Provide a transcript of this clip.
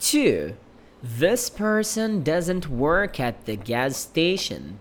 2. This person doesn't work at the gas station.